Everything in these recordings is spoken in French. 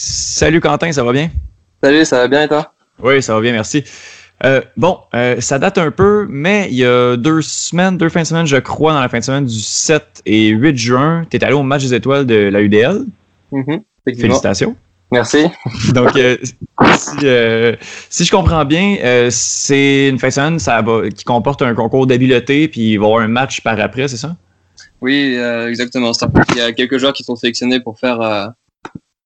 Salut Quentin, ça va bien? Salut, ça va bien et toi? Oui, ça va bien, merci. Euh, bon, euh, ça date un peu, mais il y a deux semaines, deux fins de semaine, je crois, dans la fin de semaine du 7 et 8 juin, tu es allé au match des étoiles de la UDL. Mhm, Félicitations. Merci. Donc, euh, si, je comprends bien, c'est une fin de semaine ça qui comporte un concours d'habileté, puis il va y avoir un match par après, c'est ça? Oui, exactement. Il y a quelques joueurs qui sont sélectionnés pour faire,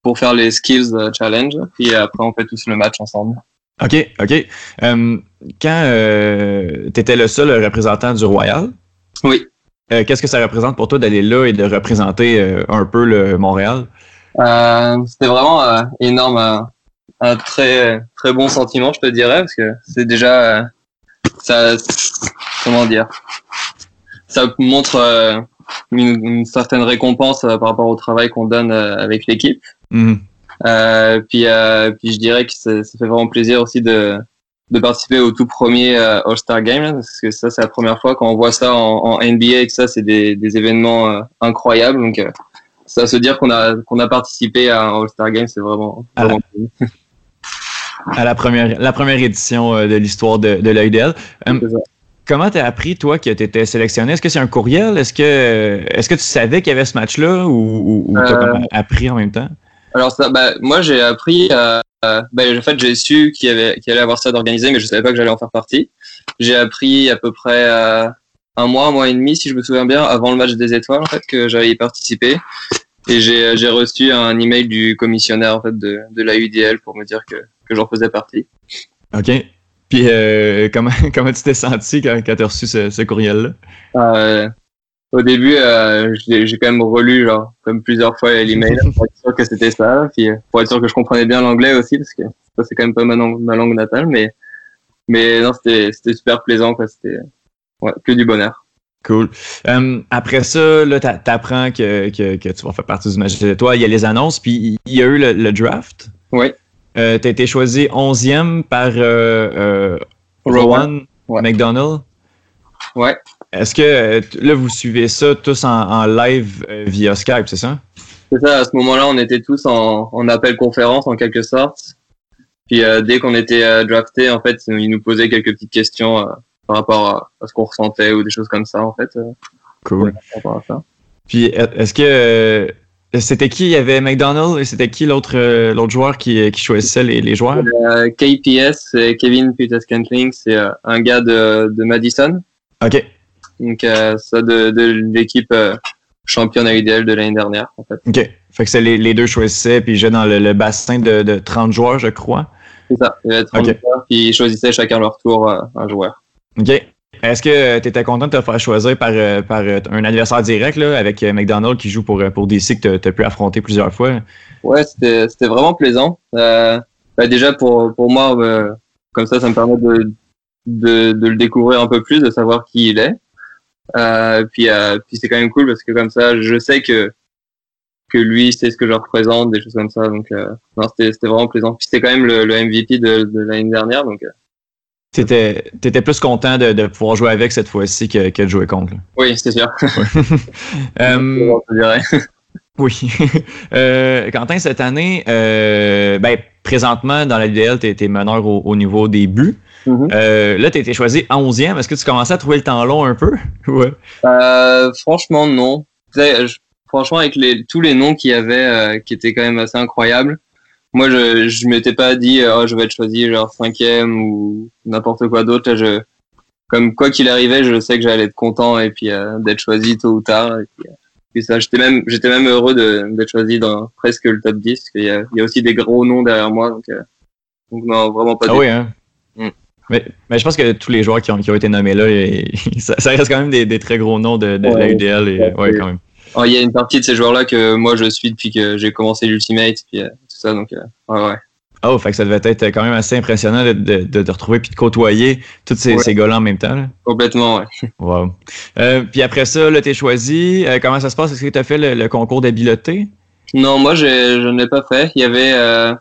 pour faire les skills challenge, puis après on fait tous le match ensemble. OK, OK. Euh, quand euh, tu étais le seul représentant du Royal, oui. Euh, qu'est-ce que ça représente pour toi d'aller là et de représenter un peu le Montréal? C'était vraiment énorme, un très très bon sentiment, je te dirais, parce que c'est déjà ça, comment dire, ça montre une, certaine récompense par rapport au travail qu'on donne avec l'équipe. Mmh. Euh, puis, euh, puis je dirais que ça, ça, fait vraiment plaisir aussi de, de participer au tout premier euh, All-Star Game, parce que ça, c'est la première fois quand on voit ça en, en NBA et que ça, c'est des, des événements incroyables. Donc, ça se dire qu'on a, qu'on a participé à un All-Star Game, c'est vraiment, vraiment à, à la première, la première édition de l'histoire de, de l'AUDL. Comment tu as appris, toi, que tu étais sélectionné? Est-ce que c'est un courriel? Est-ce que, est-ce que tu savais qu'il y avait ce match-là ou, ou, tu as appris en même temps? Alors ça, bah, moi j'ai appris, euh, bah, en fait j'ai su qu'il y avait, qu'il allait avoir ça d'organisé, mais je savais pas que j'allais en faire partie. J'ai appris à peu près euh, un mois, un mois et demi, si je me souviens bien, avant le match des étoiles en fait, que j'allais y participer. Et j'ai, j'ai reçu un email du commissionnaire en fait de, de la UDL pour me dire que, que j'en faisais partie. Ok. Puis euh, comment, comment tu t'es senti quand, quand tu as reçu ce, ce courriel-là? Euh, au début, euh, j'ai quand même relu genre comme plusieurs fois l'email pour être sûr que c'était ça, puis euh, pour être sûr que je comprenais bien l'anglais aussi parce que c'est quand même pas ma langue, ma langue natale, mais mais non, c'était c'était super plaisant quoi, c'était ouais, que du bonheur. Cool. Um, après ça, là, t'apprends que, que, que tu vas faire partie du match de toi. Il y a les annonces, puis il y a eu le, draft. Oui. Euh, tu as été choisi 11e par euh, Rowan McDonald. Ouais. Est-ce que euh, là, vous suivez ça tous en, live euh, via Skype, c'est ça? C'est ça, à ce moment-là, on était tous en, en appel conférence en quelque sorte. Puis euh, dès qu'on était drafté, en fait, ils nous posaient quelques petites questions par rapport à, ce qu'on ressentait ou des choses comme ça, en fait. cool. Puis est-ce que c'était qui? Il y avait McDonald et c'était qui l'autre l'autre joueur qui, qui choisissait les, les joueurs? KPS, Kevin Peters Kentling, c'est un gars de, de Madison. OK. Donc, euh, ça de, de l'équipe euh, championne à UDL de l'année dernière, en fait. OK. Fait que c'est les, les, deux choisissaient, puis j'ai dans le, bassin de, de, 30 joueurs, je crois. C'est ça. Il y avait 30 joueurs, puis ils choisissaient chacun leur tour euh, un joueur. OK. Est-ce que tu étais content de te faire choisir par, par un adversaire direct là, avec McDonald qui joue pour, pour DC que tu as pu affronter plusieurs fois? Ouais, c'était vraiment plaisant. Euh, bah déjà, pour, pour moi, euh, comme ça, ça me permet de, de, de, le découvrir un peu plus, de savoir qui il est. Euh, puis euh, puis c'est quand même cool parce que comme ça, je sais que que lui sait ce que je représente, des choses comme ça. Donc euh, non, c'était c'était vraiment plaisant. Puis c'était quand même le, le MVP de, de l'année dernière, donc. Euh. T'étais, t'étais plus content de, de pouvoir jouer avec cette fois-ci que, que de jouer contre. Oui, c'est sûr. oui. euh, Quentin, cette année, euh, ben, présentement, dans la LDL, tu es, meneur au, au, niveau des buts. Mm-hmm. euh, là, tu été choisi 11e. Est-ce que tu commençais à trouver le temps long un peu? ouais. Euh, franchement, non. Je, franchement, avec les, tous les noms qu'il y avait, euh, qui étaient quand même assez incroyables, moi, je je m'étais pas dit, oh, je vais être choisi genre 5e ou n'importe quoi d'autre. Je, comme quoi qu'il arrivait, je sais que j'allais être content et puis euh, d'être choisi tôt ou tard. Et puis, puis ça, j'étais même, j'étais même heureux d'être choisi dans presque le top 10 parce qu'il y a, il y a aussi des gros noms derrière moi. Donc, donc non, vraiment pas. Ah oui, hein? Mm. Mais, mais, je pense que tous les joueurs qui ont, qui ont été nommés là, et, ça, ça, reste quand même des, des, très gros noms de, de ouais, la UDL. Et, ouais, quand même. Oh, il y a une partie de ces joueurs-là que moi je suis depuis que j'ai commencé l'Ultimate, puis euh, tout ça, donc euh, ouais, ouais. Oh, fait que ça devait être quand même assez impressionnant de, de, de te retrouver puis de côtoyer tous ces, ouais. ces gars-là en même temps. Là. Complètement, ouais. Wow. Euh, puis après ça, là, t'es choisi. Euh, comment ça se passe? Est-ce que tu as fait le, le concours d'habileté? Non, moi, je ne l'ai pas fait. Il y avait, euh,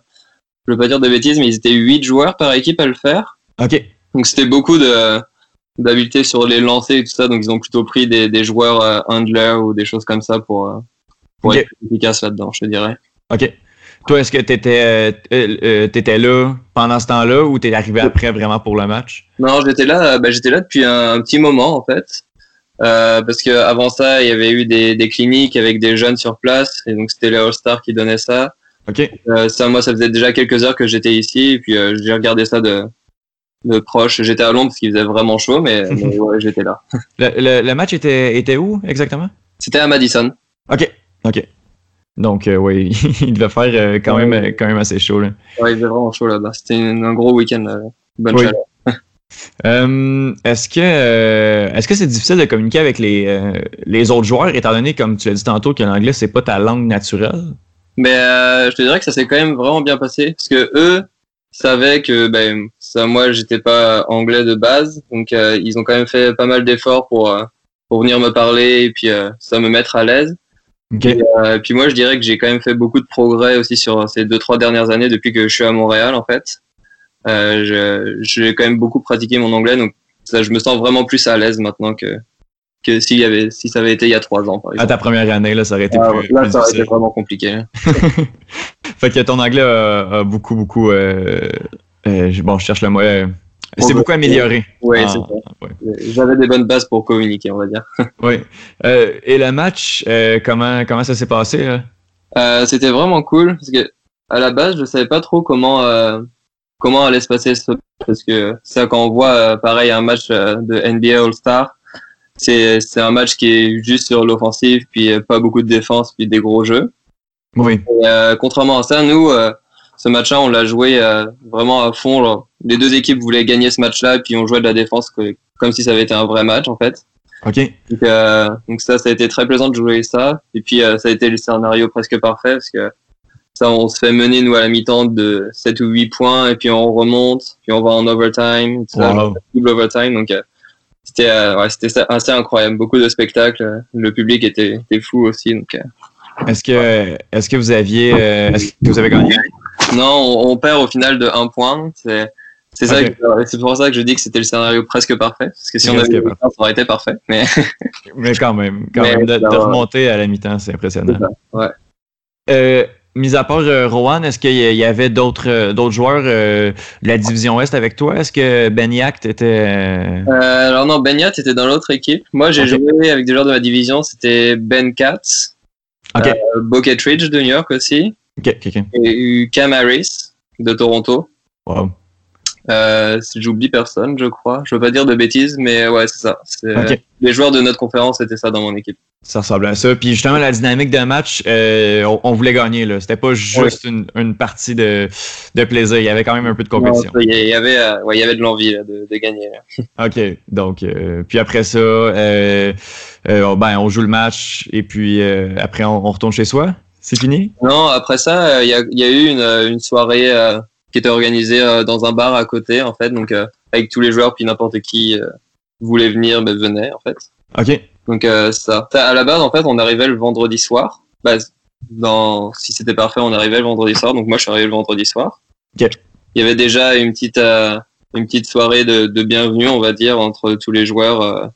je veux pas dire de bêtises, mais ils étaient huit joueurs par équipe à le faire. OK. Donc c'était beaucoup de d'habileté sur les lancers et tout ça. Donc ils ont plutôt pris des, des joueurs euh, handlers ou des choses comme ça pour, euh, pour Ok. être plus efficaces là-dedans, je te dirais. OK. Toi, est-ce que tu étais, étais, là pendant ce temps-là ou tu es arrivé après vraiment pour le match? Non, j'étais là, ben, j'étais là depuis un, petit moment en fait. parce que avant ça, il y avait eu des, des, cliniques avec des jeunes sur place, et donc c'était les All-Stars qui donnaient ça. Ok. ça, moi, ça faisait déjà quelques heures que j'étais ici, et puis j'ai regardé ça de proche. J'étais à Londres parce qu'il faisait vraiment chaud, mais, ouais, j'étais là. Le, le, match était, était où exactement? C'était à Madison. OK. OK. Donc, euh, oui, il devait faire euh, quand, même, quand même assez chaud. Là. Ouais, il faisait vraiment chaud là-bas. C'était un gros week-end. Bonne oui. euh, est-ce que est-ce que c'est difficile de communiquer avec les, les autres joueurs, étant donné, comme tu l'as dit tantôt, que l'anglais, c'est pas ta langue naturelle? Mais je te dirais que ça s'est quand même vraiment bien passé. Parce que eux, savais que ben ça moi j'étais pas anglais de base donc euh, ils ont quand même fait pas mal d'efforts pour euh, pour venir me parler et puis euh, ça me mettre à l'aise okay. et, puis moi je dirais que j'ai quand même fait beaucoup de progrès aussi sur ces deux trois dernières années depuis que je suis à Montréal en fait j'ai quand même beaucoup pratiqué mon anglais donc ça je me sens vraiment plus à l'aise maintenant que que s'il y avait si ça avait été il y a trois ans par exemple. À ta première année là ça aurait été ah, plus, là ça aurait été vraiment compliqué fait que ton anglais a, beaucoup beaucoup euh, euh, bon je cherche le mot euh, c'est beaucoup amélioré. oui ah, c'est ça. j'avais des bonnes bases pour communiquer on va dire. Oui. Et le match comment comment ça s'est passé c'était vraiment cool parce que à la base je savais pas trop comment comment allait se passer ce parce que ça quand on voit pareil un match de NBA All Star c'est un match qui est juste sur l'offensive, puis pas beaucoup de défense, puis des gros jeux. Oui. Euh, contrairement à ça, nous, euh, ce match-là, on l'a joué euh, vraiment à fond. Les deux équipes voulaient gagner ce match-là, et puis on jouait de la défense comme si ça avait été un vrai match, en fait. Ok. Donc, donc, ça, ça a été très plaisant de jouer ça. Et puis ça a été le scénario presque parfait, parce que ça, on se fait mener, nous, à la mi-temps de 7 ou 8 points, et puis on remonte, puis on va en overtime, double overtime. Donc, c'était euh, ouais, c'était assez incroyable. Beaucoup de spectacles. Le public était, était fou aussi. Donc, euh. est-ce que est-ce que vous aviez euh, est-ce que vous avez gagné? Non, on, perd au final de un point. C'est ça. C'est pour ça que je dis que c'était le scénario presque parfait. Parce que si on avait eu ça aurait été parfait. Mais mais quand même, quand même de, remonter à la mi-temps, c'est impressionnant. Ouais. Euh, Mis à part euh, Rowan, est-ce qu'il y avait d'autres euh, d'autres joueurs euh, de la division Est avec toi? Est-ce que Benyact était. alors non, Benyact était dans l'autre équipe. Moi, j'ai joué avec des joueurs de ma division. C'était Ben Katz, okay. Ridge de New York aussi. Ok, ok, ok. Et Cam Harris de Toronto. Wow. Euh, J'oublie personne, je crois. Je veux pas dire de bêtises, mais ouais, c'est ça. Les joueurs de notre conférence, c'était ça dans mon équipe. Ça ressemble à ça. Puis justement, la dynamique de match, euh, on, voulait gagner. là. C'était pas juste une, une, partie de, de, plaisir. Il y avait quand même un peu de compétition. il, y avait, euh, ouais, il y avait de l'envie de, de, gagner. OK. Donc, euh, puis après ça, euh, ben, on joue le match et puis après, on, on, retourne chez soi? C'est fini? Non, après ça, il y a, y, a, eu une, une soirée qui était organisé euh, dans un bar à côté, en fait. Donc, euh, avec tous les joueurs, puis n'importe qui euh, voulait venir, ben, venait, en fait. Ok. Donc, ça. À la base, en fait, on arrivait le vendredi soir. Bah, dans, si c'était parfait, on arrivait le vendredi soir. Donc, moi, je suis arrivé le vendredi soir. Ok. Il y avait déjà une petite, une petite soirée de, de, bienvenue, on va dire, entre tous les joueurs.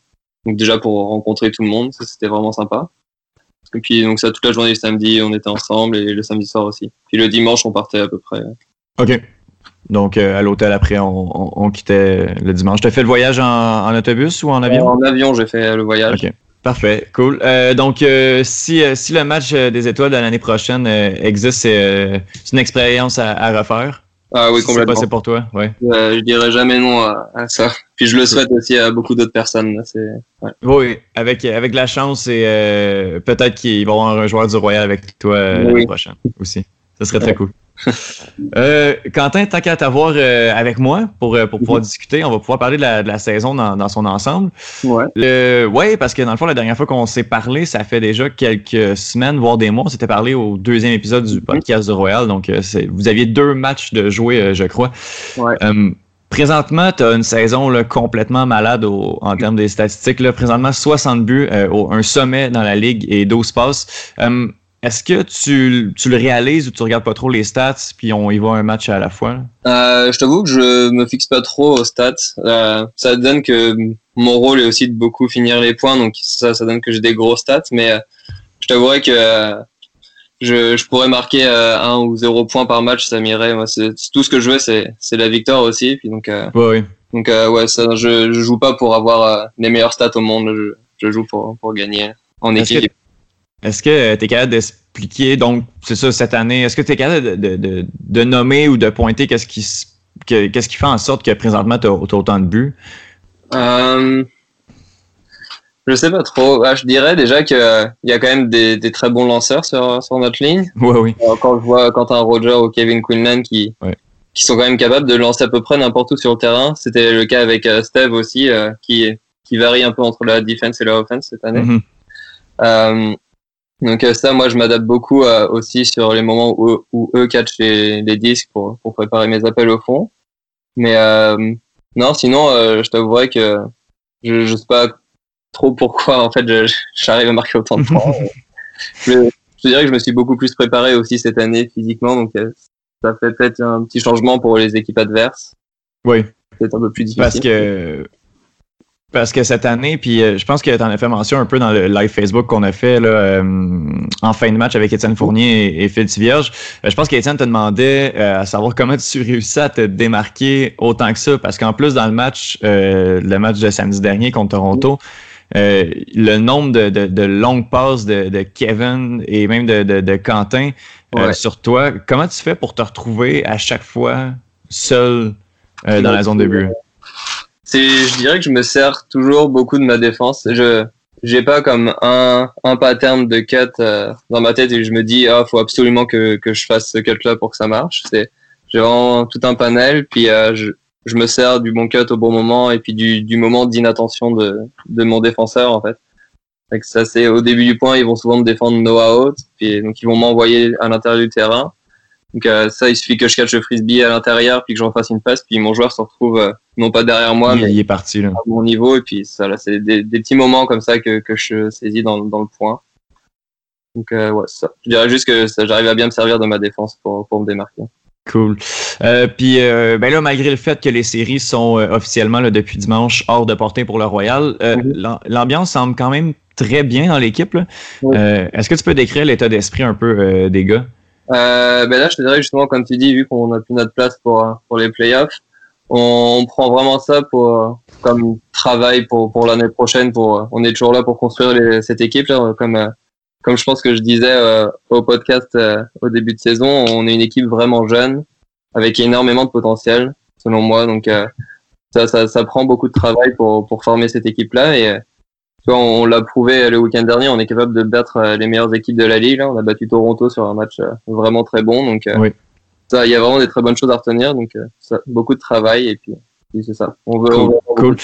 donc, déjà pour rencontrer tout le monde. C'était vraiment sympa. Et puis, donc, ça, toute la journée du samedi, on était ensemble et le samedi soir aussi. Puis le dimanche, on partait à peu près. OK. Donc, euh, à l'hôtel, après, on, on, quittait le dimanche. Tu as fait le voyage en, en, autobus ou en avion? En avion, j'ai fait le voyage. OK. Parfait, cool. Euh, donc, euh, si, si le match des étoiles de l'année prochaine existe, c'est une expérience à, à, refaire? Ah oui, complètement. C'est pour toi, ouais. je dirais jamais non à, à, ça. Puis je le souhaite aussi à beaucoup d'autres personnes. Ouais. Oui, avec, avec la chance et peut-être qu'ils vont avoir un joueur du Royal avec toi l'année prochaine aussi. Ce serait très cool. euh, Quentin, tant qu'à t'avoir euh, avec moi pour, euh, pour pouvoir mhm. discuter, on va pouvoir parler de la, de la saison dans, dans, son ensemble. Ouais. Le, ouais, parce que dans le fond, la dernière fois qu'on s'est parlé, ça fait déjà quelques semaines, voire des mois. On s'était parlé au deuxième épisode du mhm. podcast de Royal. Donc, euh, vous aviez deux matchs de jouer, je crois. Ouais. Présentement, tu as une saison là, complètement malade au, en termes des statistiques. Là. Présentement, 60 buts, au, un sommet dans la ligue et 12 passes. Est-ce que tu, tu, le réalises ou tu regardes pas trop les stats puis on y va un match à la fois? Euh, je t'avoue que je me fixe pas trop aux stats. Euh, ça donne que mon rôle est aussi de beaucoup finir les points, donc ça, ça donne que j'ai des gros stats, mais euh, je t'avouerais que euh, je, je pourrais marquer euh, un ou zéro point par match, ça m'irait. Moi, c'est tout ce que je veux, c'est c'est la victoire aussi. Puis donc, euh, ouais, donc euh, ouais, ça, je, je joue pas pour avoir les meilleures stats au monde. Je, je joue pour pour gagner en équipe. Est-ce que tu es capable d'expliquer, donc, c'est ça, cette année, est-ce que tu es capable de, de, de, nommer ou de pointer qu'est-ce qui, qu'est-ce qui fait en sorte que présentement tu as, autant de buts? Euh, je sais pas trop. Ah, je dirais déjà qu'il y a quand même des, des, très bons lanceurs sur, sur notre ligne. Ouais, oui. Euh, quand je vois Quentin Roger ou Kevin Quinlan qui, qui sont quand même capables de lancer à peu près n'importe où sur le terrain. C'était le cas avec euh, Steve aussi, qui, qui varie un peu entre la defense et la offense cette année. Mm-hmm. euh, donc euh, ça, moi, je m'adapte beaucoup euh, aussi sur les moments où, où eux catchent les, les disques pour, pour, préparer mes appels au fond. Mais euh, non, sinon, je t'avouerais que je, je sais pas trop pourquoi en fait j'arrive à marquer autant de points. je, je, dirais que je me suis beaucoup plus préparé aussi cette année physiquement, donc ça fait peut-être un petit changement pour les équipes adverses. Oui. C'est un peu plus difficile. Parce que parce que cette année, puis euh, je pense que tu en as fait mention un peu dans le live Facebook qu'on a fait là, euh, en fin de match avec Étienne Fournier et, Phil Tivierge. Euh, je pense qu'Étienne te demandait à savoir comment tu réussis à te démarquer autant que ça, parce qu'en plus, dans le match, le match de samedi dernier contre Toronto, le nombre de, de, longues passes de, Kevin et même de, Quentin sur toi, comment tu fais pour te retrouver à chaque fois seul dans la zone de but? je dirais que je me sers toujours beaucoup de ma défense. Je, j'ai pas comme un, un pattern de cut euh, dans ma tête et je me dis, ah, faut absolument que, que je fasse ce cut-là pour que ça marche. C'est, j'ai vraiment tout un panel, puis euh, je, je me sers du bon cut au bon moment et puis du, du moment d'inattention de, de mon défenseur, en fait. Donc ça, c'est au début du point, ils vont souvent me défendre no out, puis donc ils vont m'envoyer à l'intérieur du terrain. Donc euh, ça, il suffit que je catch le frisbee à l'intérieur, puis que j'en fasse une passe, puis mon joueur se retrouve euh, non pas derrière moi, mais il est parti là. à mon niveau. Et puis ça, là, c'est des, des, petits moments comme ça que, que je saisis dans, dans le point. Donc euh, ouais, ça. Je dirais juste que j'arrive à bien me servir de ma défense pour, pour me démarquer. Cool. Euh, puis euh, ben là, malgré le fait que les séries sont officiellement là, depuis dimanche hors de portée pour le Royal, mm-hmm. l'ambiance semble quand même très bien dans l'équipe. Est-ce que tu peux décrire l'état d'esprit un peu des gars? Euh, ben là, je te dirais justement, comme tu dis, vu qu'on a plus notre place pour, pour les playoffs, on, on prend vraiment ça pour, comme travail pour, pour l'année prochaine. Pour, on est toujours là pour construire les, cette équipe. Là, comme, euh, comme je pense que je disais euh, au podcast euh, au début de saison, on est une équipe vraiment jeune, avec énormément de potentiel, selon moi. Donc, ça, ça, ça prend beaucoup de travail pour, pour former cette équipe-là. Et on, l'a prouvé le week-end dernier, on est capable de battre euh, les meilleures équipes de la ligue. On a battu Toronto sur un match euh, vraiment très bon. Donc, euh, ça, il y a vraiment des très bonnes choses à retenir. Donc, ça, beaucoup de travail et puis, c'est ça. On veut. Cool.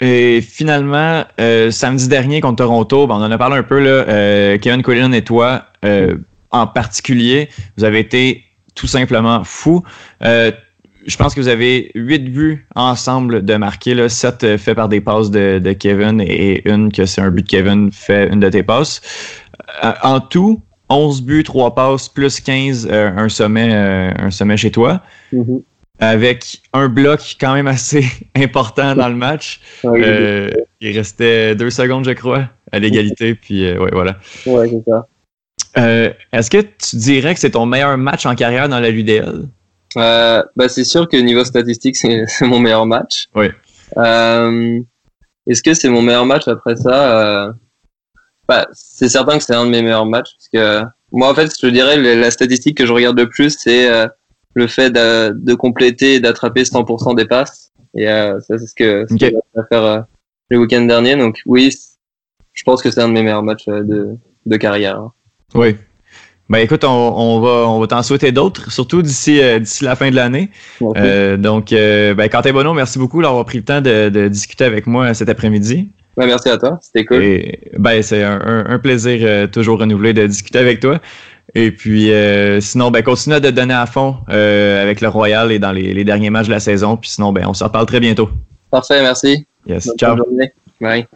Et finalement, samedi dernier contre Toronto, ben, on en a parlé un peu là. Kevin Collin et toi, en particulier, vous avez été tout simplement fou je pense que vous avez huit buts ensemble de marquer, là, 7 euh, faits par des passes de, de, Kevin et une que c'est un but de Kevin fait une de tes passes. Euh, en tout, 11 buts, 3 passes, plus 15, euh, un, sommet, un sommet chez toi. Mm-hmm. Avec un bloc quand même assez important dans le match. il restait deux secondes, je crois, à l'égalité. Puis, ouais, voilà. Ouais, c'est ça. Est-ce que tu dirais que c'est ton meilleur match en carrière dans la LUDL? Euh, bah, c'est sûr que niveau statistique, c'est mon meilleur match. Oui. Euh, Est-ce que c'est mon meilleur match après ça? Euh, bah, C'est certain que c'est un de mes meilleurs matchs. Parce que moi, en fait, je dirais, la statistique que je regarde le plus, c'est euh, le fait de, de compléter et d'attraper 100% des passes. Et euh, ça, c'est ce que, ce va faire le week-end dernier. Donc oui, je pense que c'est un de mes meilleurs matchs de, de carrière. Oui, ben écoute, on, on va, on va t'en souhaiter d'autres, surtout d'ici euh, d'ici la fin de l'année. Euh, donc, euh, ben, Quentin Bonneau, merci beaucoup d'avoir pris le temps de, de, discuter avec moi cet après-midi. Ben, merci à toi, c'était cool. Et, ben, c'est un, un, plaisir euh, toujours renouvelé de discuter avec toi. Et puis, sinon, ben, continue de donner à fond avec le Royal et dans les, les, derniers matchs de la saison. Puis sinon, ben, on se reparle très bientôt. Parfait, merci. Yes, ciao. Bye.